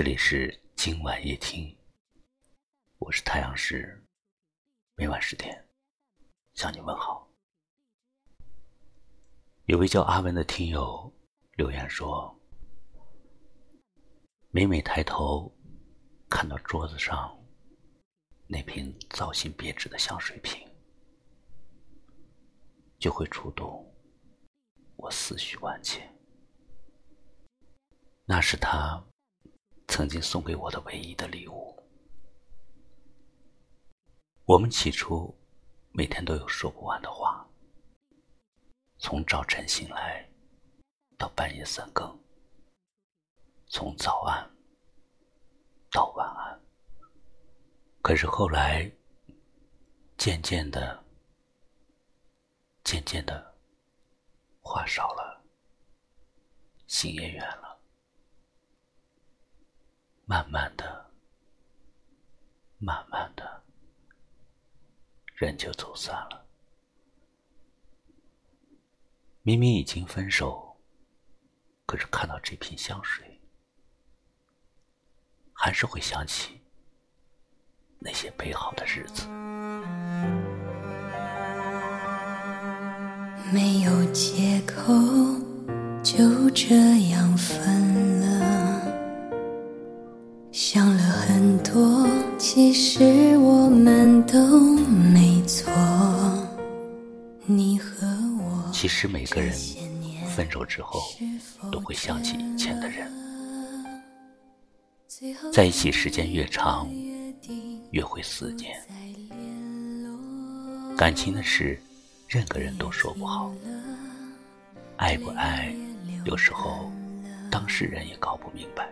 这里是今晚夜听，我是太阳石，每晚十点向你问好。有位叫阿文的听友留言说：“每每抬头看到桌子上那瓶造型别致的香水瓶，就会触动我思绪万千。那是他。”曾经送给我的唯一的礼物。我们起初每天都有说不完的话，从早晨醒来到半夜三更，从早安到晚安。可是后来，渐渐的，渐渐的，话少了，心也远了。慢慢的，慢慢的，人就走散了。明明已经分手，可是看到这瓶香水，还是会想起那些美好的日子。没有借口，就这样分。想了很多，其实我们都没错。你和我，其实每个人分手之后都会想起以前的人，在一起时间越长，越会思念。感情的事，任何人都说不好。爱不爱，有时候当事人也搞不明白。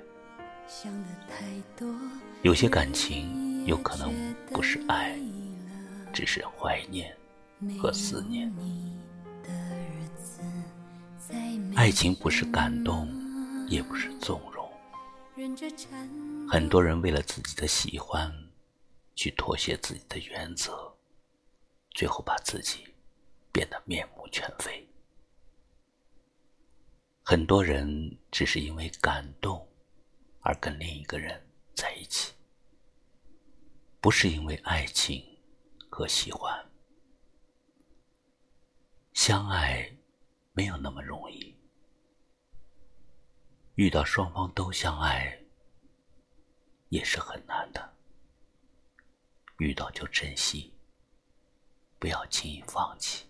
有些感情有可能不是爱，只是怀念和思念。爱情不是感动，也不是纵容。很多人为了自己的喜欢，去妥协自己的原则，最后把自己变得面目全非。很多人只是因为感动。而跟另一个人在一起，不是因为爱情和喜欢，相爱没有那么容易。遇到双方都相爱，也是很难的。遇到就珍惜，不要轻易放弃，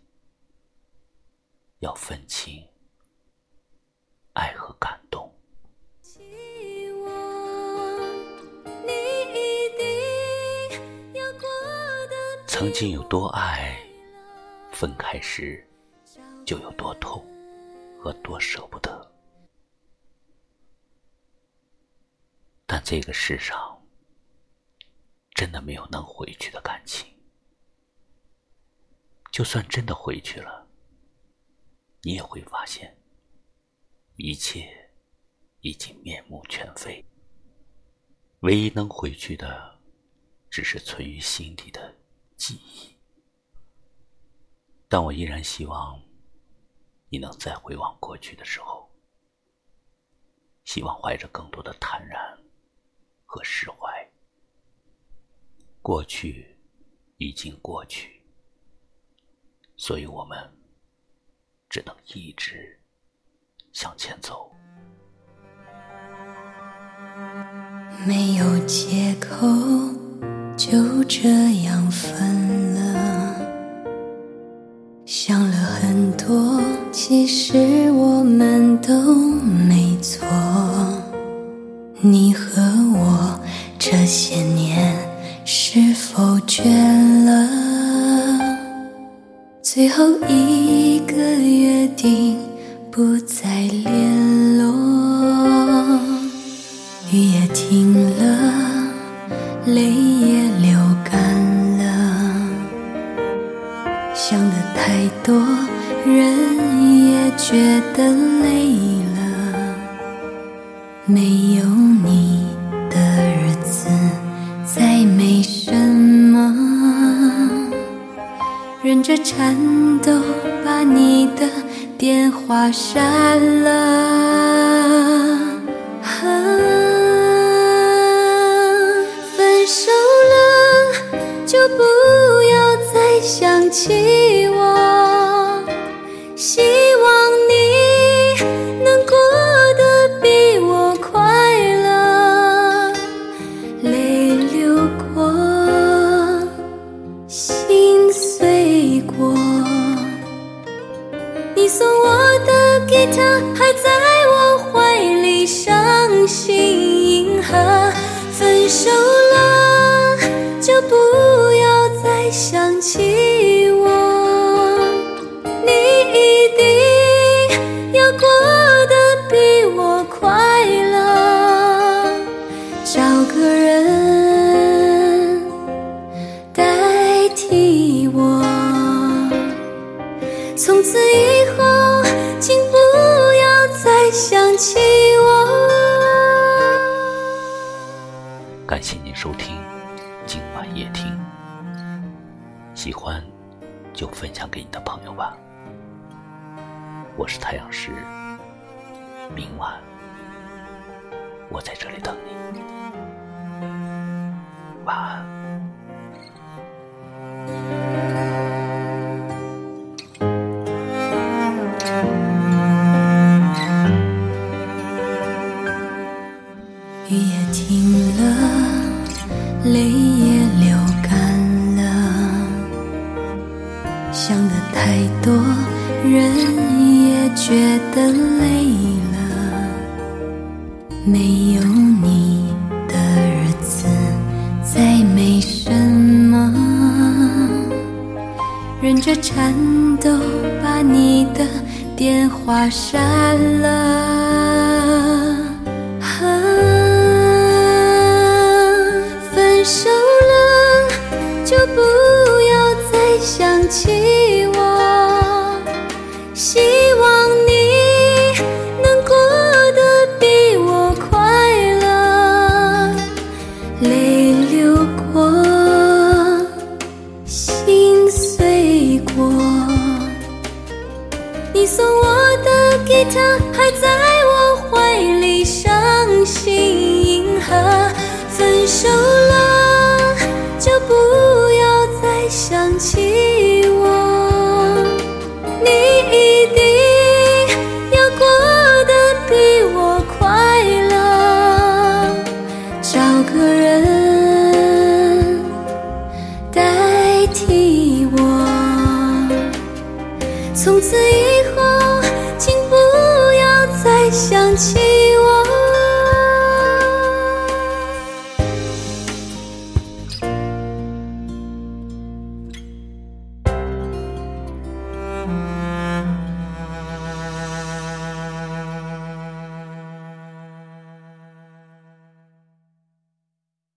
要分清爱和感动。曾经有多爱，分开时就有多痛和多舍不得。但这个世上真的没有能回去的感情。就算真的回去了，你也会发现一切已经面目全非。唯一能回去的，只是存于心底的。记忆，但我依然希望你能再回望过去的时候，希望怀着更多的坦然和释怀。过去已经过去，所以我们只能一直向前走。没有借口。就这样分了，想了很多，其实我们都没错。你和我这些年是否倦了？最后一个约定，不再联人也觉得累了没有你的日子再没什么。忍着颤抖把你的电话删了。分手了就不要再想起我。的想起我。感谢您收听今晚夜听，喜欢就分享给你的朋友吧。我是太阳石，明晚我在这里等你，晚安。雨也停了，泪也流干了，想的太多，人也觉得累了。没有你的日子再没什么，忍着颤抖把你的电话删了。有个人。